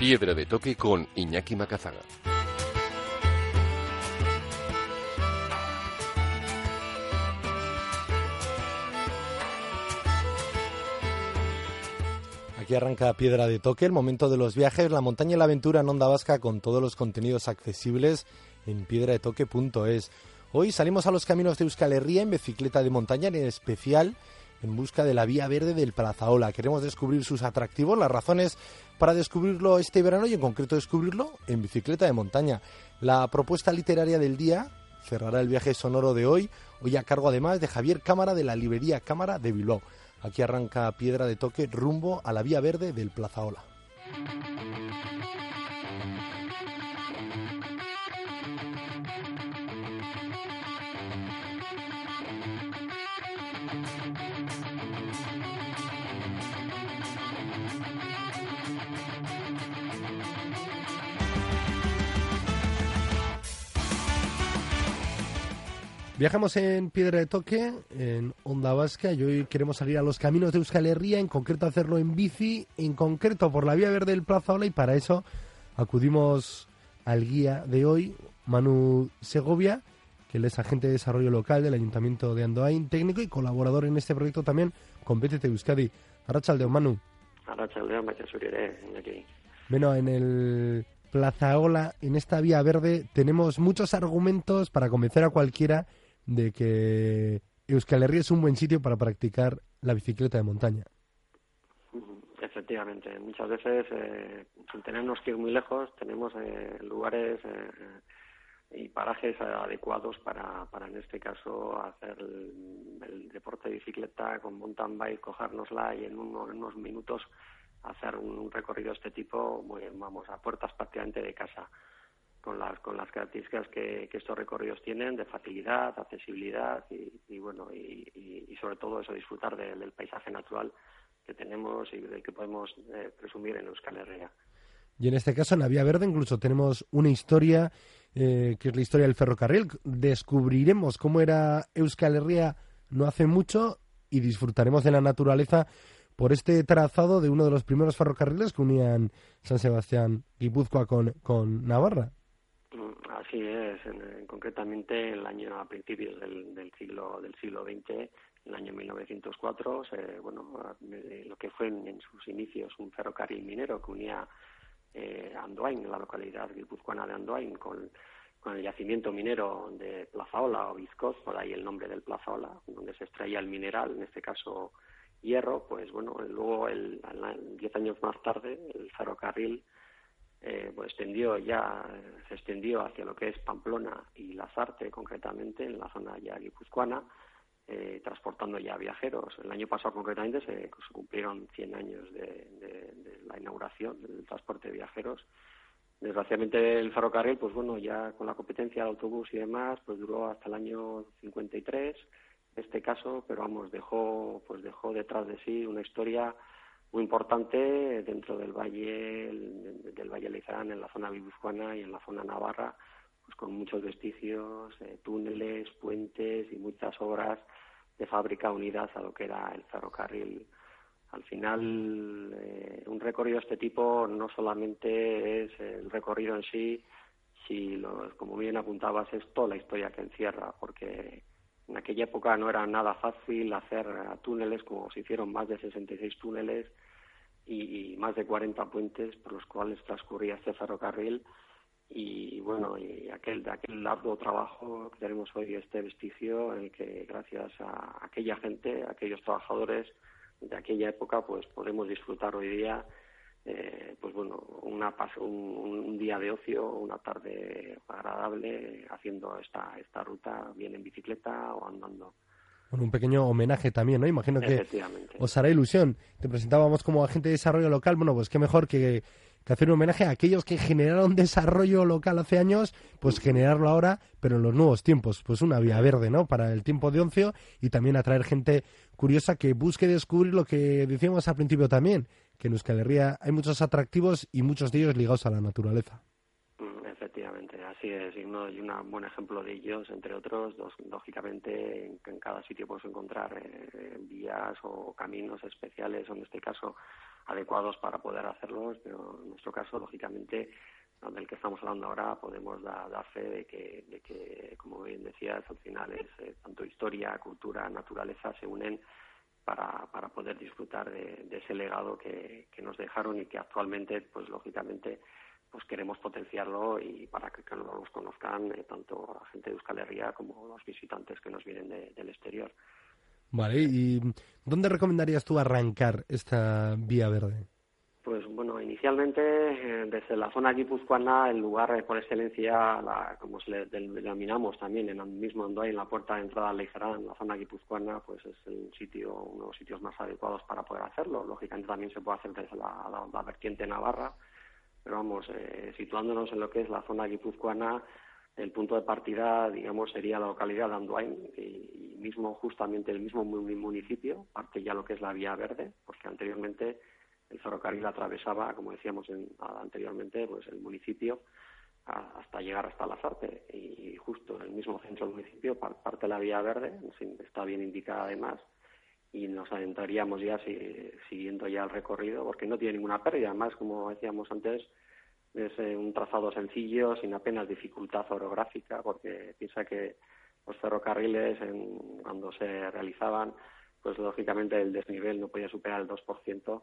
Piedra de Toque con Iñaki Macazaga. Aquí arranca Piedra de Toque, el momento de los viajes, la montaña y la aventura en Onda Vasca con todos los contenidos accesibles en piedradetoque.es. Hoy salimos a los caminos de Euskal Herria en bicicleta de montaña, en especial en busca de la vía verde del Plazaola. Queremos descubrir sus atractivos, las razones para descubrirlo este verano y en concreto descubrirlo en bicicleta de montaña. La propuesta literaria del día cerrará el viaje sonoro de hoy, hoy a cargo además de Javier Cámara de la librería Cámara de Bilbao. Aquí arranca Piedra de Toque rumbo a la vía verde del Plazaola. Viajamos en Piedra de Toque, en Onda Vasca, y hoy queremos salir a los caminos de Euskal Herria, en concreto hacerlo en bici, en concreto por la vía verde del Plaza Ola, y para eso acudimos al guía de hoy, Manu Segovia, que él es agente de desarrollo local del Ayuntamiento de Andoain, técnico y colaborador en este proyecto también con BTT Euskadi. Arrachaldeón, Manu. Arrachaldeón, aquí. Bueno, en el Plaza Ola, en esta vía verde, tenemos muchos argumentos para convencer a cualquiera de que Euskal Herria es un buen sitio para practicar la bicicleta de montaña. Efectivamente, muchas veces, eh, sin tenernos que ir muy lejos, tenemos eh, lugares eh, y parajes adecuados para, para, en este caso, hacer el, deporte de bicicleta con mountain bike, cogérnosla y en, unos minutos hacer un, recorrido de este tipo, vamos, a puertas prácticamente de casa con las con las características que, estos recorridos tienen de facilidad, accesibilidad y, bueno y, sobre todo eso disfrutar del paisaje natural que tenemos y del que podemos eh, presumir en Euskal Herria. Y en este caso en la Vía Verde incluso tenemos una historia eh, que es la historia del ferrocarril. Descubriremos cómo era Euskal Herria no hace mucho y disfrutaremos de la naturaleza por este trazado de uno de los primeros ferrocarriles que unían San Sebastián Guipúzcoa con, con Navarra. Así es, concretamente el año a principios del, del, siglo del siglo XX, en el año 1904, bueno, lo que fue en, sus inicios un ferrocarril minero que unía eh, Andoain, la localidad guipuzcoana de Andoain, con, con el yacimiento minero de Plazaola o Vizcoz, por ahí el nombre del Plazaola, donde se extraía el mineral, en este caso hierro, pues bueno, luego, el, diez años más tarde, el ferrocarril eh, pues extendió ya, se extendió hacia lo que es Pamplona y Lazarte, concretamente, en la zona ya guipuzcoana, eh, transportando ya viajeros. El año pasado, concretamente, se, cumplieron 100 años de, la inauguración del transporte de viajeros. Desgraciadamente, el ferrocarril, pues bueno, ya con la competencia del autobús y demás, pues duró hasta el año 53, este caso, pero vamos, dejó, pues dejó detrás de sí una historia muy importante dentro del valle del valle Leizarán en la zona guipuzcoana y en la zona navarra pues con muchos vestigios eh, túneles puentes y muchas obras de fábrica unidas a lo que era el ferrocarril. Al final eh, un recorrido de este tipo no solamente es el recorrido en sí si como bien apuntabas es toda la historia que encierra porque en aquella época no era nada fácil hacer túneles, como se hicieron más de 66 túneles y, más de 40 puentes por los cuales transcurría este ferrocarril. Y bueno, y aquel, de aquel largo trabajo que tenemos hoy este vestigio en el que gracias a aquella gente, a aquellos trabajadores de aquella época, pues podemos disfrutar hoy día eh, pues bueno, una, un, día de ocio, una tarde agradable haciendo esta, esta ruta bien en bicicleta o andando. Bueno, un pequeño homenaje también, ¿no? Imagino que os hará ilusión. Te presentábamos como agente de desarrollo local. Bueno, pues qué mejor que, que hacer un homenaje a aquellos que generaron desarrollo local hace años, pues generarlo ahora, pero en los nuevos tiempos. Pues una vía verde, ¿no? Para el tiempo de oncio y también atraer gente curiosa que busque descubrir lo que decíamos al principio también, que en Euskal Herria hay muchos atractivos y muchos de ellos ligados a la naturaleza. Mm, efectivamente, así es, y, uno, y un buen ejemplo de ellos, entre otros, lógicamente en, cada sitio puedes encontrar eh, vías o caminos especiales, o en este caso adecuados para poder hacerlos, pero en nuestro caso, lógicamente, del que estamos hablando ahora, podemos dar, fe de que, de que, como bien decías, al final es eh, tanto historia, cultura, naturaleza se unen para, para poder disfrutar de, ese legado que, que, nos dejaron y que actualmente, pues lógicamente, pues queremos potenciarlo y para que, los conozcan eh, tanto la gente de Euskal Herria como los visitantes que nos vienen del exterior. Vale, ¿y dónde recomendarías tú arrancar esta vía verde? Pues bueno, inicialmente eh, desde la zona guipuzcoana, el lugar por excelencia, la, como se le denominamos también en el mismo Andoy, en la puerta de entrada al Leizarán, la zona guipuzcoana, pues es el sitio, uno de los sitios más adecuados para poder hacerlo. Lógicamente también se puede hacer desde la, la, vertiente navarra, pero vamos, eh, situándonos en lo que es la zona guipuzcoana, el punto de partida, digamos, sería la localidad de Andoain y, mismo justamente el mismo municipio, parte ya lo que es la vía verde, porque anteriormente el ferrocarril atravesaba, como decíamos anteriormente, pues el municipio hasta llegar hasta Lazarte y justo en el mismo centro del municipio parte la vía verde, está bien indicada además y nos adentraríamos ya siguiendo ya el recorrido porque no tiene ninguna pérdida, además como decíamos antes es eh, un trazado sencillo, sin apenas dificultad orográfica, porque piensa que los ferrocarriles, cuando se realizaban, pues lógicamente el desnivel no podía superar el 2%,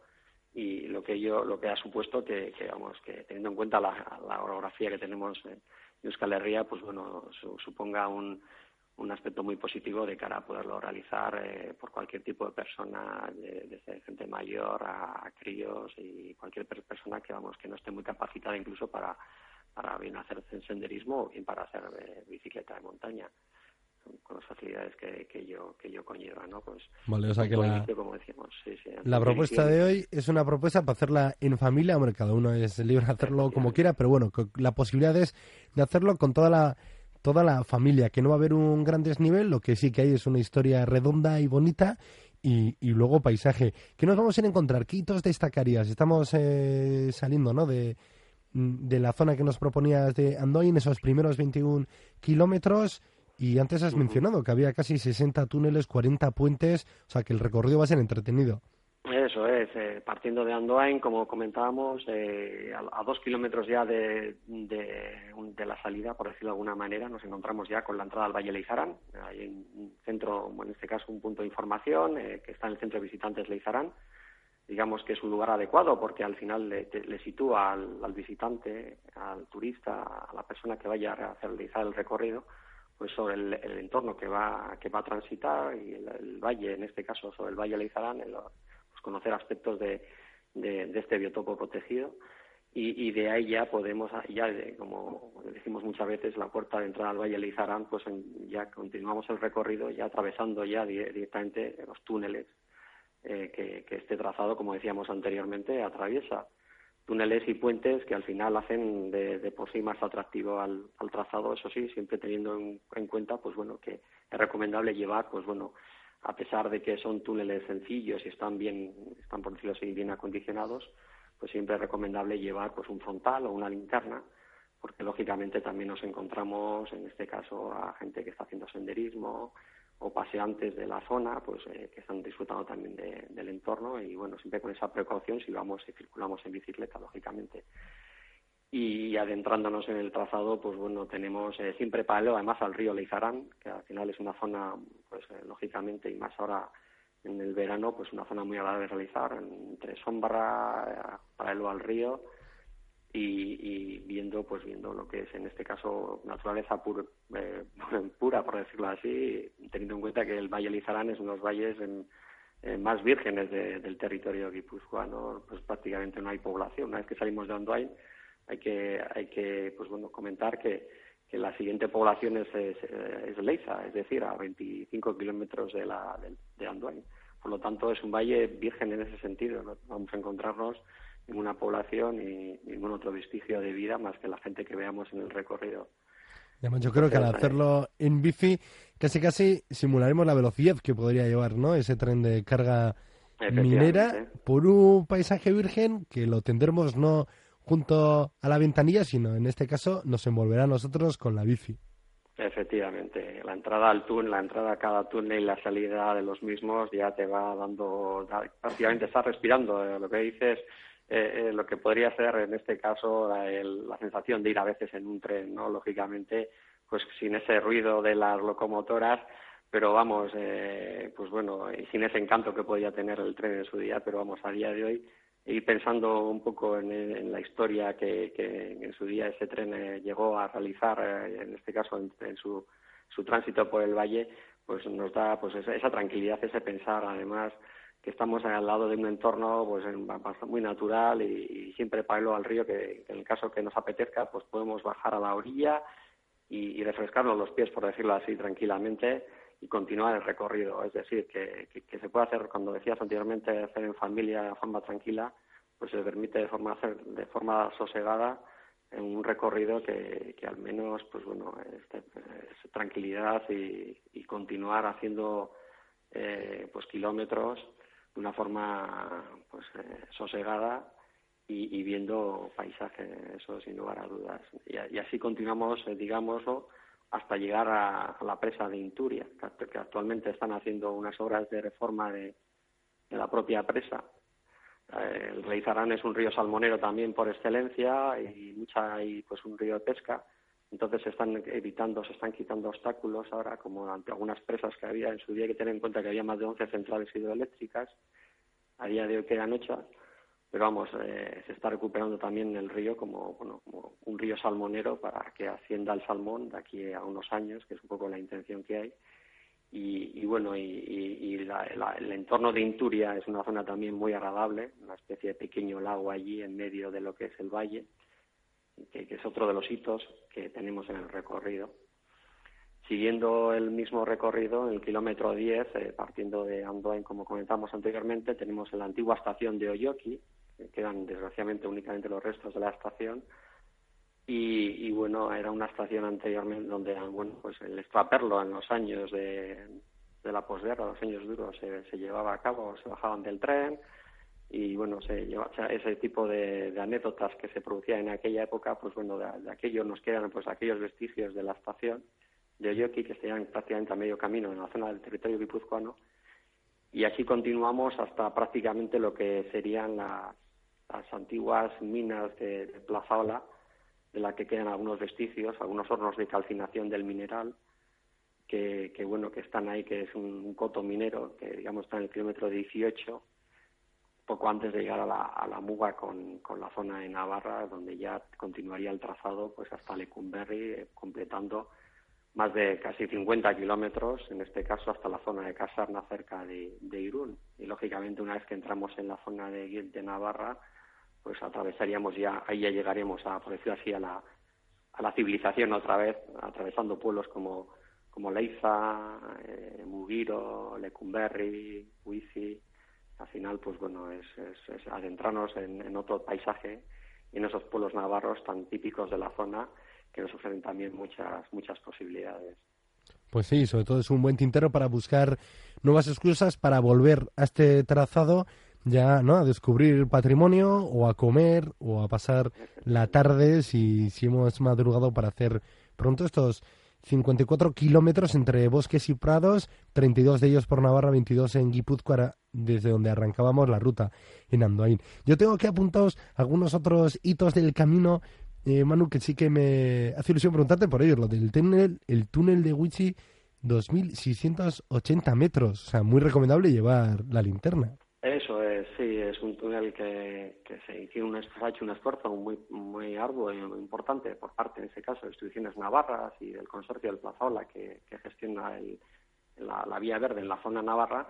y lo que ello, lo que ha supuesto que, que vamos, que teniendo en cuenta la, la orografía que tenemos en Euskal Herria, pues bueno, suponga un, un aspecto muy positivo de cara a poderlo realizar eh, por cualquier tipo de persona, desde gente mayor a, críos y cualquier persona que vamos que no esté muy capacitada incluso para, para bien hacer senderismo o bien para hacer eh, bicicleta de montaña con las facilidades que, que yo que yo conlleva, ¿no? Pues vale, o sea que la, como decíamos, la propuesta de hoy es una propuesta para hacerla en familia, hombre, cada uno es libre de hacerlo como quiera, pero bueno, la posibilidad es de hacerlo con toda la toda la familia, que no va a haber un gran desnivel, lo que sí que hay es una historia redonda y bonita y, y luego paisaje. ¿Qué nos vamos a encontrar? ¿Qué hitos destacarías? Estamos eh, saliendo ¿no? de, de la zona que nos proponías de Andoin, esos primeros 21 kilómetros. Y antes has mencionado que había casi 60 túneles, 40 puentes, o sea que el recorrido va a ser entretenido. Eso es, eh, partiendo de Andoain, como comentábamos, eh, a, dos kilómetros ya de, de, la salida, por decirlo de alguna manera, nos encontramos ya con la entrada al Valle Leizarán. Hay un centro, en este caso un punto de información, eh, que está en el centro de visitantes Leizarán. Digamos que es un lugar adecuado porque al final le, sitúa al, visitante, al turista, a la persona que vaya a realizar el recorrido, pues sobre el, entorno que va, que va a transitar y el, valle, en este caso sobre el Valle Leizarán, el, conocer aspectos de, de, este biotopo protegido. Y, de ahí ya podemos, ya como decimos muchas veces, la puerta de entrada al Valle Leizarán, pues ya continuamos el recorrido ya atravesando ya directamente los túneles eh, que, este trazado, como decíamos anteriormente, atraviesa túneles y puentes que al final hacen de, por sí más atractivo al, trazado, eso sí, siempre teniendo en, en, cuenta, pues bueno, que es recomendable llevar, pues bueno, a pesar de que son túneles sencillos y están bien, están por decirlo así, bien acondicionados, pues siempre es recomendable llevar pues un frontal o una linterna, porque lógicamente también nos encontramos, en este caso, a gente que está haciendo senderismo o paseantes de la zona, pues eh, que están disfrutando también del entorno y bueno, siempre con esa precaución si vamos y circulamos en bicicleta, lógicamente. Y adentrándonos en el trazado, pues bueno, tenemos eh, siempre paralelo además al río Leizarán, que al final es una zona, pues eh, lógicamente, y más ahora en el verano, pues una zona muy agradable de realizar, entre sombra, eh, paralelo al río, y, viendo, pues viendo lo que es en este caso naturaleza pura, por decirlo así, teniendo en cuenta que el Valle Leizarán es uno de los valles más vírgenes del territorio guipuzcoano, pues prácticamente no hay población. Una vez que salimos de Andoain, hay que, hay que pues bueno, comentar que, que la siguiente población es, es, Leiza, es decir, a 25 kilómetros de, la, de, Andoain. Por lo tanto, es un valle virgen en ese sentido. Vamos a encontrarnos ninguna población y ningún otro vestigio de vida más que la gente que veamos en el recorrido. Yo creo que al hacerlo en bici, casi casi simularemos la velocidad que podría llevar ¿no? ese tren de carga minera por un paisaje virgen que lo tendremos no junto a la ventanilla, sino en este caso nos envolverá a nosotros con la bici. Efectivamente, la entrada al túnel, la entrada a cada túnel y la salida de los mismos ya te va dando, prácticamente estás respirando. Eh, lo que dices, eh, eh, lo que podría ser en este caso la, sensación de ir a veces en un tren, ¿no? Lógicamente, pues sin ese ruido de las locomotoras, pero vamos, pues bueno, y sin ese encanto que podía tener el tren en su día, pero vamos, a día de hoy y pensando un poco en, la historia que, en su día ese tren eh, llegó a realizar, eh, en este caso en, su, su, tránsito por el valle, pues nos da pues esa, tranquilidad, ese pensar además estamos al lado de un entorno pues muy natural y, siempre paralelo al río que en el caso que nos apetezca pues podemos bajar a la orilla y refrescarnos los pies por decirlo así tranquilamente y continuar el recorrido. Es decir, que, que, se puede hacer, cuando decías anteriormente, hacer en familia forma tranquila, pues se permite de forma, hacer de forma sosegada en un recorrido que, que al menos, pues bueno, este, es tranquilidad y, y continuar haciendo eh, pues kilómetros de una forma pues eh, sosegada y, viendo paisajes, eso sin lugar a dudas. Y, así continuamos, eh, digámoslo, hasta llegar a, la presa de Inturia, que, actualmente están haciendo unas obras de reforma de, la propia presa. Eh, el Rey Zarán es un río salmonero también por excelencia y mucha y pues un río de pesca. Entonces se están evitando, se están quitando obstáculos ahora, como ante algunas presas que había en su día, hay que tener en cuenta que había más de 11 centrales hidroeléctricas, a día de hoy quedan ocho, pero vamos, eh, se está recuperando también el río como, bueno, un río salmonero para que ascienda el salmón de aquí a unos años, que es un poco la intención que hay. Y, bueno, y, el entorno de Inturia es una zona también muy agradable, una especie de pequeño lago allí en medio de lo que es el valle, que, es otro de los hitos que tenemos en el recorrido. Siguiendo el mismo recorrido, en el kilómetro 10, eh, partiendo de Andoain, como comentamos anteriormente, tenemos la antigua estación de Oyoki, quedan desgraciadamente únicamente los restos de la estación. Y, bueno, era una estación anteriormente donde, bueno, pues el extraperlo en los años de, de la posguerra, los años duros, se, llevaba a cabo, se bajaban del tren y bueno, se lleva, ese tipo de, anécdotas que se producían en aquella época, pues bueno, de, aquello nos quedan pues aquellos vestigios de la estación de Oyoki que estaban prácticamente a medio camino en la zona del territorio guipuzcoano y así continuamos hasta prácticamente lo que serían las antiguas minas de, de Plazaola, de la que quedan algunos vestigios, algunos hornos de calcinación del mineral, que, que bueno, que están ahí, que es un, coto minero, que digamos está en el kilómetro 18, poco antes de llegar a la, a la Muga con, con la zona de Navarra, donde ya continuaría el trazado pues hasta Lecumberri, eh, completando más de casi 50 kilómetros, en este caso hasta la zona de Casarna, cerca de, de Irún. Y lógicamente, una vez que entramos en la zona de, de Navarra, pues atravesaríamos ya, ahí ya llegaríamos a, por decirlo así, a la, a la civilización otra vez, atravesando pueblos como, como Leiza, eh, Mugiro, Lecumberri, Huizi. Al final, pues bueno, es, es, adentrarnos en, en, otro paisaje y en esos pueblos navarros tan típicos de la zona que nos ofrecen también muchas, muchas posibilidades. Pues sí, sobre todo es un buen tintero para buscar nuevas excusas para volver a este trazado ya ¿no? a descubrir patrimonio o a comer o a pasar la tarde si, si hemos madrugado para hacer pronto estos 54 kilómetros entre bosques y prados, 32 de ellos por Navarra, 22 en Guipúzcoa, desde donde arrancábamos la ruta en Andoain. Yo tengo que apuntaros algunos otros hitos del camino, eh, Manu, que sí que me hace ilusión preguntarte por ellos, lo del túnel, el túnel de Huichi, 2.680 metros, o sea, muy recomendable llevar la linterna. Sí, es un túnel que, que se, un, ha hecho un esfuerzo muy, muy arduo y importante por parte, en ese caso, de instituciones navarras y del consorcio del Plazaola que, que gestiona el, la, la, vía verde en la zona navarra.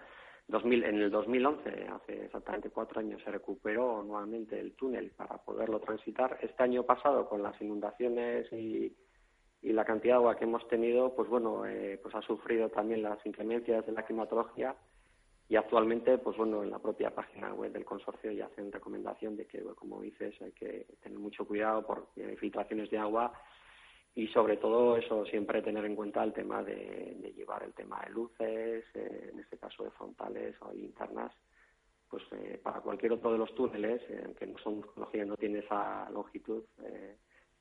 2000, en el 2011, hace exactamente cuatro años, se recuperó nuevamente el túnel para poderlo transitar. Este año pasado, con las inundaciones y, y la cantidad de agua que hemos tenido, pues bueno, eh, pues ha sufrido también las inclemencias de la climatología y actualmente, pues bueno, en la propia página web del consorcio ya hacen recomendación de que, como dices, hay que tener mucho cuidado por filtraciones de agua y sobre todo eso siempre tener en cuenta el tema de, llevar el tema de luces, eh, en este caso de frontales o internas, pues eh, para cualquier otro de los túneles, eh, que no son no tiene esa longitud,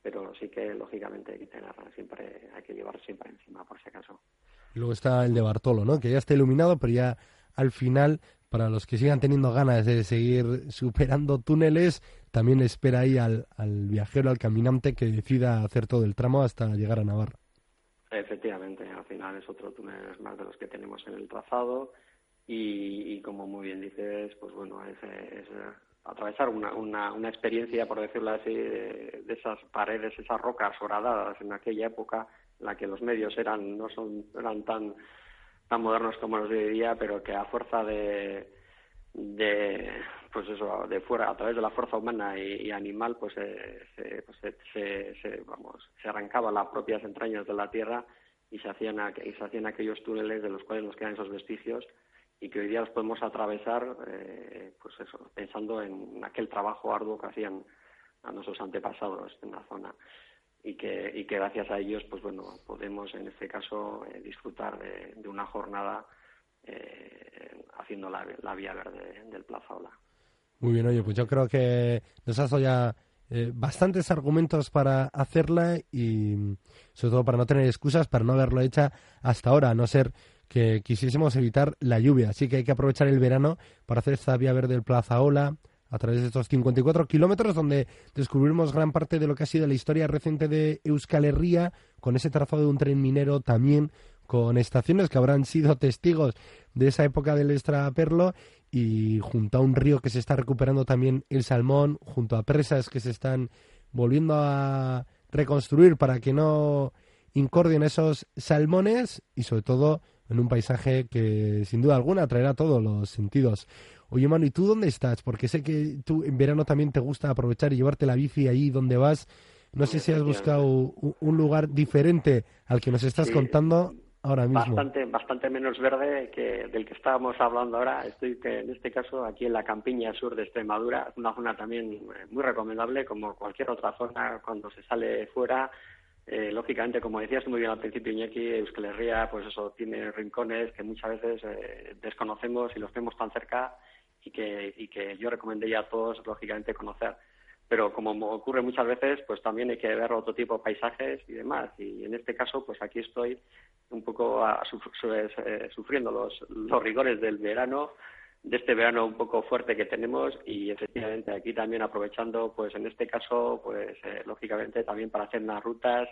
pero sí que lógicamente hay que tener siempre, hay que llevar siempre encima por si acaso. luego está el de Bartolo, ¿no? Que ya está iluminado, pero ya al final, para los que sigan teniendo ganas de seguir superando túneles, también espera ahí al, viajero, al caminante que decida hacer todo el tramo hasta llegar a Navarra. Efectivamente, al final es otro túnel más de los que tenemos en el trazado y, como muy bien dices, pues bueno, es, es atravesar una, una, experiencia, por decirlo así, de, esas paredes, esas rocas horadadas en aquella época en la que los medios eran no son eran tan tan modernos como los de hoy día, pero que a fuerza de pues eso de fuera a través de la fuerza humana y, animal pues, se, pues se, se, vamos se arrancaba las propias entrañas de la tierra y se hacían y se hacían aquellos túneles de los cuales nos quedan esos vestigios y que hoy día los podemos atravesar, eh, pues eso, pensando en aquel trabajo arduo que hacían a nuestros antepasados en la zona y que, y que gracias a ellos, pues bueno, podemos en este caso eh, disfrutar de, una jornada eh, haciendo la, vía verde del Plaza Ola. Muy bien, oye, pues yo creo que nos has dado ya bastantes argumentos para hacerla y sobre todo para no tener excusas para no haberlo hecha hasta ahora, a no ser que quisiésemos evitar la lluvia. Así que hay que aprovechar el verano para hacer esta vía verde del Plaza Ola a través de estos 54 kilómetros donde descubrimos gran parte de lo que ha sido la historia reciente de Euskal Herria con ese trazado de un tren minero también con estaciones que habrán sido testigos de esa época del extraperlo y junto a un río que se está recuperando también el salmón, junto a presas que se están volviendo a reconstruir para que no incordien esos salmones y sobre todo en un paisaje que sin duda alguna atraerá todos los sentidos. Oye, Manu, ¿y tú dónde estás? Porque sé que tú en verano también te gusta aprovechar y llevarte la bici ahí donde vas. No sé si has buscado un lugar diferente al que nos estás contando ahora mismo. Bastante, bastante menos verde que del que estábamos hablando ahora. Estoy en este caso aquí en la campiña sur de Extremadura, una zona también muy recomendable como cualquier otra zona cuando se sale fuera eh, lógicamente, como decías muy bien al principio, Iñaki, Euskal Herria, pues eso, tiene rincones que muchas veces eh, desconocemos y los vemos tan cerca y que, y que yo recomendaría a todos, lógicamente, conocer. Pero como ocurre muchas veces, pues también hay que ver otro tipo de paisajes y demás. Y en este caso, pues aquí estoy un poco eh, sufriendo los, los rigores del verano, de este verano un poco fuerte que tenemos y efectivamente aquí también aprovechando pues en este caso pues eh, lógicamente también para hacer unas rutas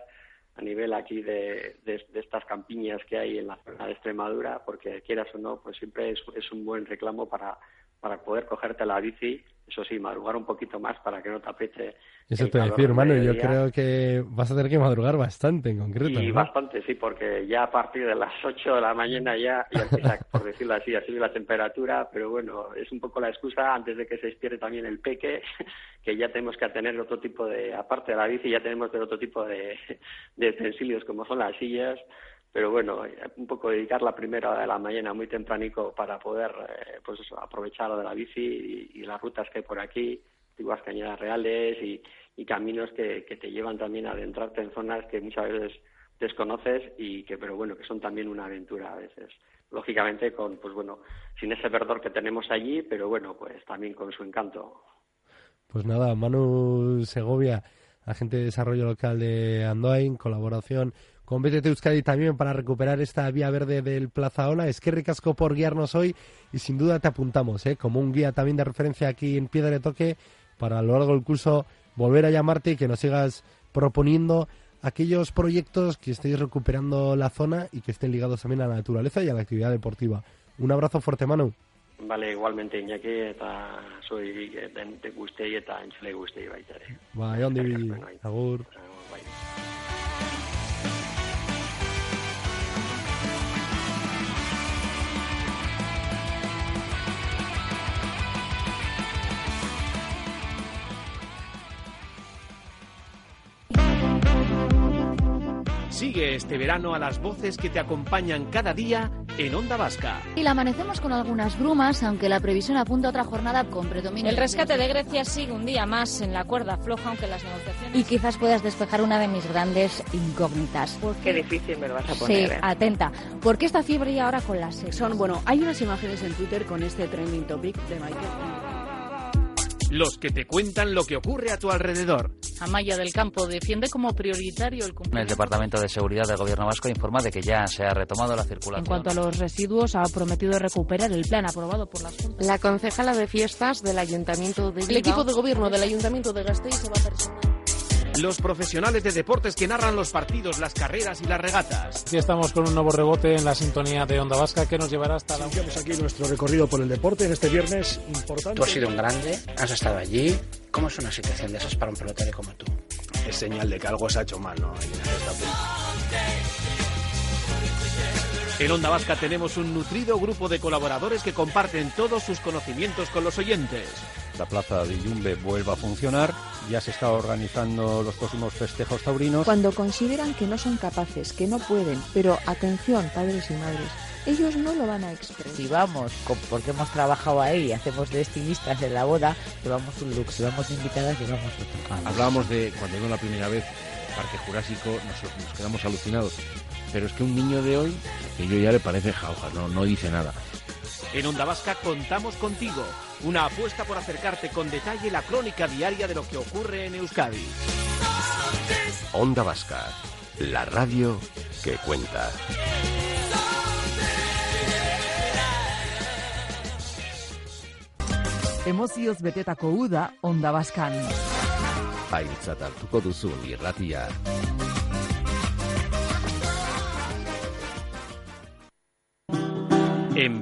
a nivel aquí de, de, estas campiñas que hay en la zona de Extremadura porque quieras o no pues siempre es, es un buen reclamo para para poder cogerte la bici eso sí, madrugar un poquito más para que no te apriete. Eso te voy a decir, hermano, yo creo que vas a tener que madrugar bastante en concreto. Y bastante, sí, porque ya a partir de las 8 de la mañana ya, ya empieza, por decirlo así, a subir la temperatura, pero bueno, es un poco la excusa antes de que se estire también el peque, que ya tenemos que tener otro tipo de, aparte de la bici, ya tenemos de otro tipo de, de utensilios como son las sillas pero bueno, un poco dedicar la primera hora de la mañana muy tempranico para poder eh, pues eso, aprovechar de la bici y, las rutas que hay por aquí, antiguas cañadas reales y, caminos que, te llevan también a adentrarte en zonas que muchas veces desconoces y que pero bueno que son también una aventura a veces. Lógicamente con pues bueno sin ese verdor que tenemos allí pero bueno pues también con su encanto. Pues nada Manu Segovia agente de desarrollo local de Andoain colaboración con BTT Euskadi también para recuperar esta vía verde del Plaza Ola. Es que ricasco por guiarnos hoy y sin duda te apuntamos ¿eh? como un guía también de referencia aquí en Piedra de Toque para a lo largo del curso volver a llamarte y que nos sigas proponiendo aquellos proyectos que estéis recuperando la zona y que estén ligados también a la naturaleza y a la actividad deportiva. Un abrazo fuerte, Manu. Vale, igualmente Iñaki eta soy de guztei eta entzule guztei baita ere. Bai, ondi, agur. Sigue este verano a las voces que te acompañan cada día en Onda Vasca. Y la amanecemos con algunas brumas, aunque la previsión apunta a otra jornada con predominio. El rescate de Grecia sigue un día más en la cuerda floja, aunque las negociaciones. Y quizás puedas despejar una de mis grandes incógnitas. Qué difícil me lo vas a poner. Sí, ¿eh? atenta. ¿Por qué esta fiebre ahora con las Son, bueno, hay unas imágenes en Twitter con este trending topic de Michael. Los que te cuentan lo que ocurre a tu alrededor. Amaya del Campo defiende como prioritario el cumplimiento. El Departamento de Seguridad del Gobierno Vasco informa de que ya se ha retomado la circulación. En cuanto a los residuos, ha prometido recuperar el plan aprobado por las Juntas. La concejala de fiestas del Ayuntamiento de Bilbao. El equipo de gobierno del Ayuntamiento de Gasteiz se va a personar los profesionales de deportes que narran los partidos, las carreras y las regatas. Aquí estamos con un nuevo rebote en la sintonía de Onda Vasca que nos llevará hasta la... Iniciamos aquí nuestro recorrido por el deporte en este viernes importante. Tú has sido un grande, has estado allí. ¿Cómo es una situación de esas para un pelotero como tú? Es señal de que algo se ha hecho mal, ¿no? En Onda Vasca tenemos un nutrido grupo de colaboradores que comparten todos sus conocimientos con los oyentes. La plaza de Yumbe vuelva a funcionar, ya se está organizando los próximos festejos taurinos. Cuando consideran que no son capaces, que no pueden, pero atención, padres y madres, ellos no lo van a expresar. Si vamos, porque hemos trabajado ahí, hacemos de estilistas en la boda, llevamos un look, si vamos invitadas, llevamos otro. Hablábamos de cuando vino la primera vez Parque Jurásico, nos, nos quedamos alucinados pero es que un niño de hoy, que yo ya le parece jauja, no, no dice nada. En Onda Vasca contamos contigo, una apuesta por acercarte con detalle la crónica diaria de lo que ocurre en Euskadi. Onda Vasca, la radio que cuenta. Emozioz betetako uda Onda Vascan. Aintzat hartuko duzun irratia.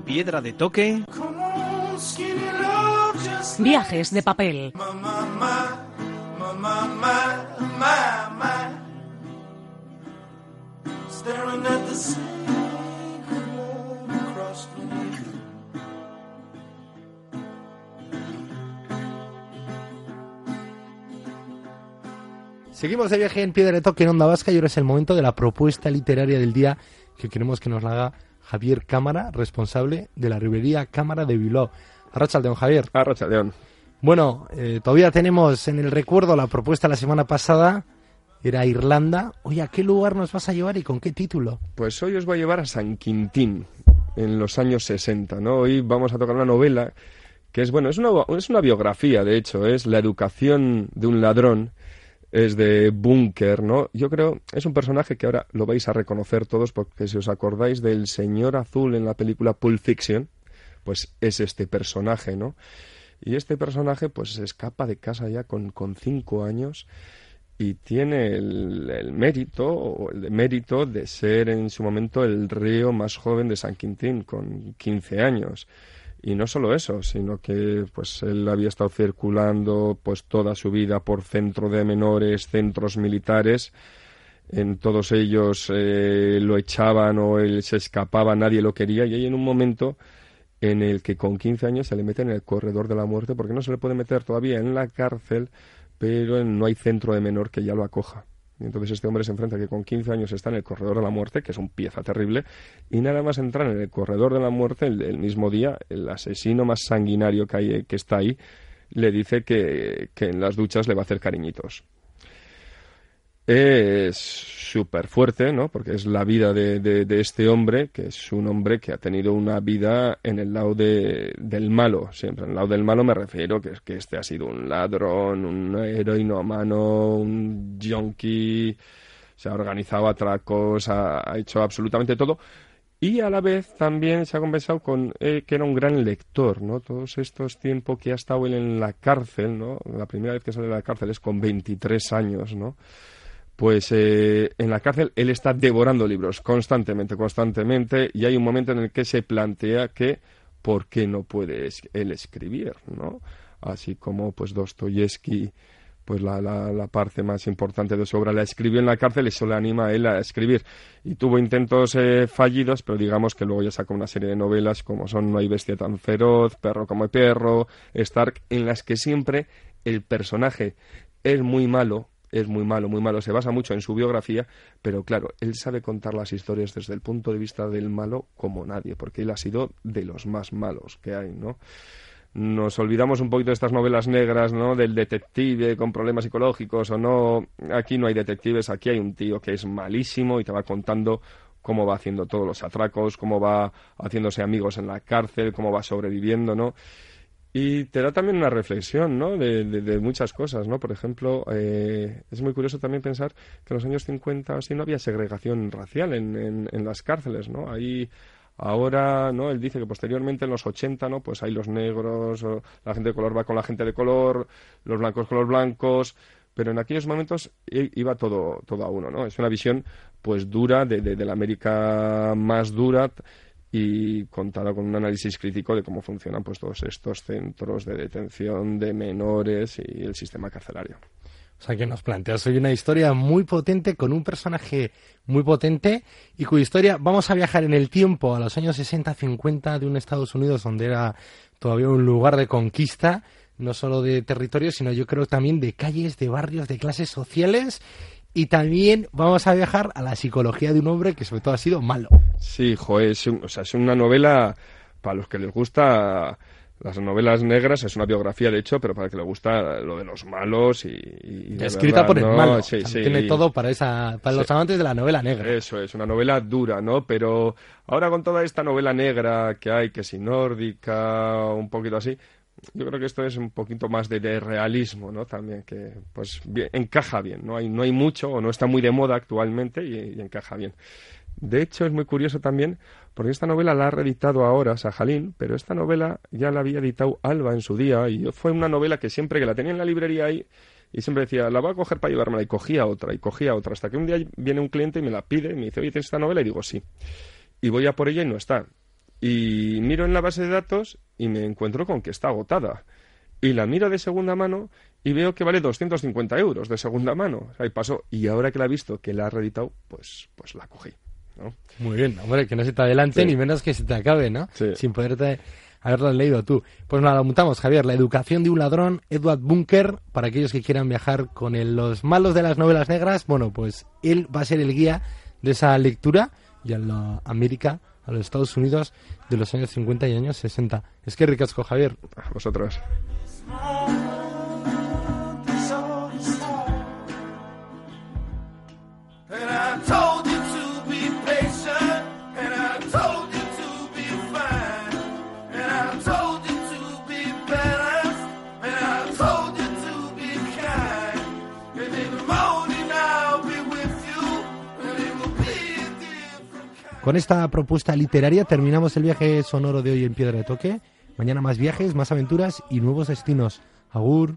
Piedra de toque. Viajes de papel. Seguimos de viaje en Piedra de Toque en Onda Vasca y ahora es el momento de la propuesta literaria del día que queremos que nos la haga Javier Cámara, responsable de la librería Cámara de Bilbao. Arrachaldeón, Javier. Arrachaldeón. Bueno, eh, todavía tenemos en el recuerdo la propuesta la semana pasada, era Irlanda. Oye, ¿a qué lugar nos vas a llevar y con qué título? Pues hoy os voy a llevar a San Quintín, en los años 60, ¿no? Hoy vamos a tocar una novela que es, bueno, es una, es una biografía, de hecho, es La educación de un ladrón es de Bunker, ¿no? Yo creo, es un personaje que ahora lo vais a reconocer todos porque si os acordáis del señor azul en la película Pulp Fiction, pues es este personaje, ¿no? Y este personaje pues se escapa de casa ya con, con cinco años y tiene el, el mérito o el mérito de ser en su momento el río más joven de San Quintín con 15 años. Y no solo eso, sino que pues él había estado circulando pues toda su vida por centro de menores, centros militares. En todos ellos eh, lo echaban o él se escapaba, nadie lo quería. Y hay en un momento en el que con 15 años se le mete en el corredor de la muerte porque no se le puede meter todavía en la cárcel, pero no hay centro de menor que ya lo acoja. Y entonces este hombre se enfrenta que con 15 años está en el corredor de la muerte, que es un pieza terrible, y nada más entrar en el corredor de la muerte, el, mismo día, el asesino más sanguinario que, hay, que está ahí, le dice que en las duchas le va a hacer cariñitos es súper fuerte, ¿no? Porque es la vida de, de, este hombre, que es un hombre que ha tenido una vida en el lado de, del malo, siempre. En el lado del malo me refiero que, que este ha sido un ladrón, un heroíno mano, un junkie, se ha organizado atracos, ha, ha, hecho absolutamente todo. Y a la vez también se ha compensado con eh, que era un gran lector, ¿no? Todos estos tiempos que ha estado él en la cárcel, ¿no? La primera vez que sale de la cárcel es con 23 años, ¿no? Pues eh, en la cárcel él está devorando libros constantemente, constantemente, y hay un momento en el que se plantea que por qué no puede él escribir, ¿no? Así como pues Dostoyevsky, pues la, la, parte más importante de su obra la escribió en la cárcel eso le anima a él a escribir. Y tuvo intentos eh, fallidos, pero digamos que luego ya sacó una serie de novelas como son No hay bestia tan feroz, Perro como perro, Stark, en las que siempre el personaje es muy malo, es muy malo, muy malo, se basa mucho en su biografía, pero claro, él sabe contar las historias desde el punto de vista del malo como nadie, porque él ha sido de los más malos que hay, ¿no? Nos olvidamos un poquito de estas novelas negras, ¿no? Del detective con problemas psicológicos o no. Aquí no hay detectives, aquí hay un tío que es malísimo y te va contando cómo va haciendo todos los atracos, cómo va haciéndose amigos en la cárcel, cómo va sobreviviendo, ¿no? Y te da también una reflexión, ¿no? De, de, muchas cosas, ¿no? Por ejemplo, eh, es muy curioso también pensar que en los años 50 así no había segregación racial en, en, en las cárceles, ¿no? Ahí Ahora, ¿no? Él dice que posteriormente en los 80, ¿no? Pues hay los negros, la gente de color va con la gente de color, los blancos con los blancos, pero en aquellos momentos iba todo, todo a uno, ¿no? Es una visión, pues, dura de, de, de la América más dura y contada con un análisis crítico de cómo funcionan pues todos estos centros de detención de menores y el sistema carcelario. O sea, que nos planteas hoy una historia muy potente con un personaje muy potente y cuya historia vamos a viajar en el tiempo a los años 60-50 de un Estados Unidos donde era todavía un lugar de conquista, no solo de territorio, sino yo creo también de calles, de barrios, de clases sociales y también vamos a viajar a la psicología de un hombre que sobre todo ha sido malo. Sí, joder, es, o sea, es una novela para los que les gusta las novelas negras es una biografía, de hecho, pero para que le gusta lo de los malos y... Escrita por el malo. tiene todo para, esa, para los amantes de la novela negra. Eso es, una novela dura, ¿no? Pero ahora con toda esta novela negra que hay, que si nórdica, un poquito así, yo creo que esto es un poquito más de, realismo, ¿no? También que, pues, encaja bien. No hay, no hay mucho o no está muy de moda actualmente y encaja bien. De hecho, es muy curioso también porque esta novela la ha reeditado ahora Sajalín, pero esta novela ya la había editado Alba en su día y fue una novela que siempre que la tenía en la librería ahí y siempre decía, la voy a coger para llevármela y cogía otra y cogía otra hasta que un día viene un cliente y me la pide y me dice, oye, ¿tienes esta novela? Y digo, sí. Y voy a por ella y no está. Y miro en la base de datos y me encuentro con que está agotada. Y la miro de segunda mano y veo que vale 250 euros de segunda mano. ahí pasó. Y ahora que la he visto que la ha reeditado, pues, pues la cogí. Muy bien, hombre, que no se te adelante ni menos que se te acabe, ¿no? Sin poderte haberlo leído tú. Pues nada, lo mutamos, Javier. La educación de un ladrón, Edward Bunker, para aquellos que quieran viajar con los malos de las novelas negras, bueno, pues él va a ser el guía de esa lectura y a la América, a los Estados Unidos de los años 50 y años 60. Es que ricasco, Javier. A vosotros. Con esta propuesta literaria terminamos el viaje sonoro de hoy en Piedra de Toque. Mañana más viajes, más aventuras y nuevos destinos. Agur.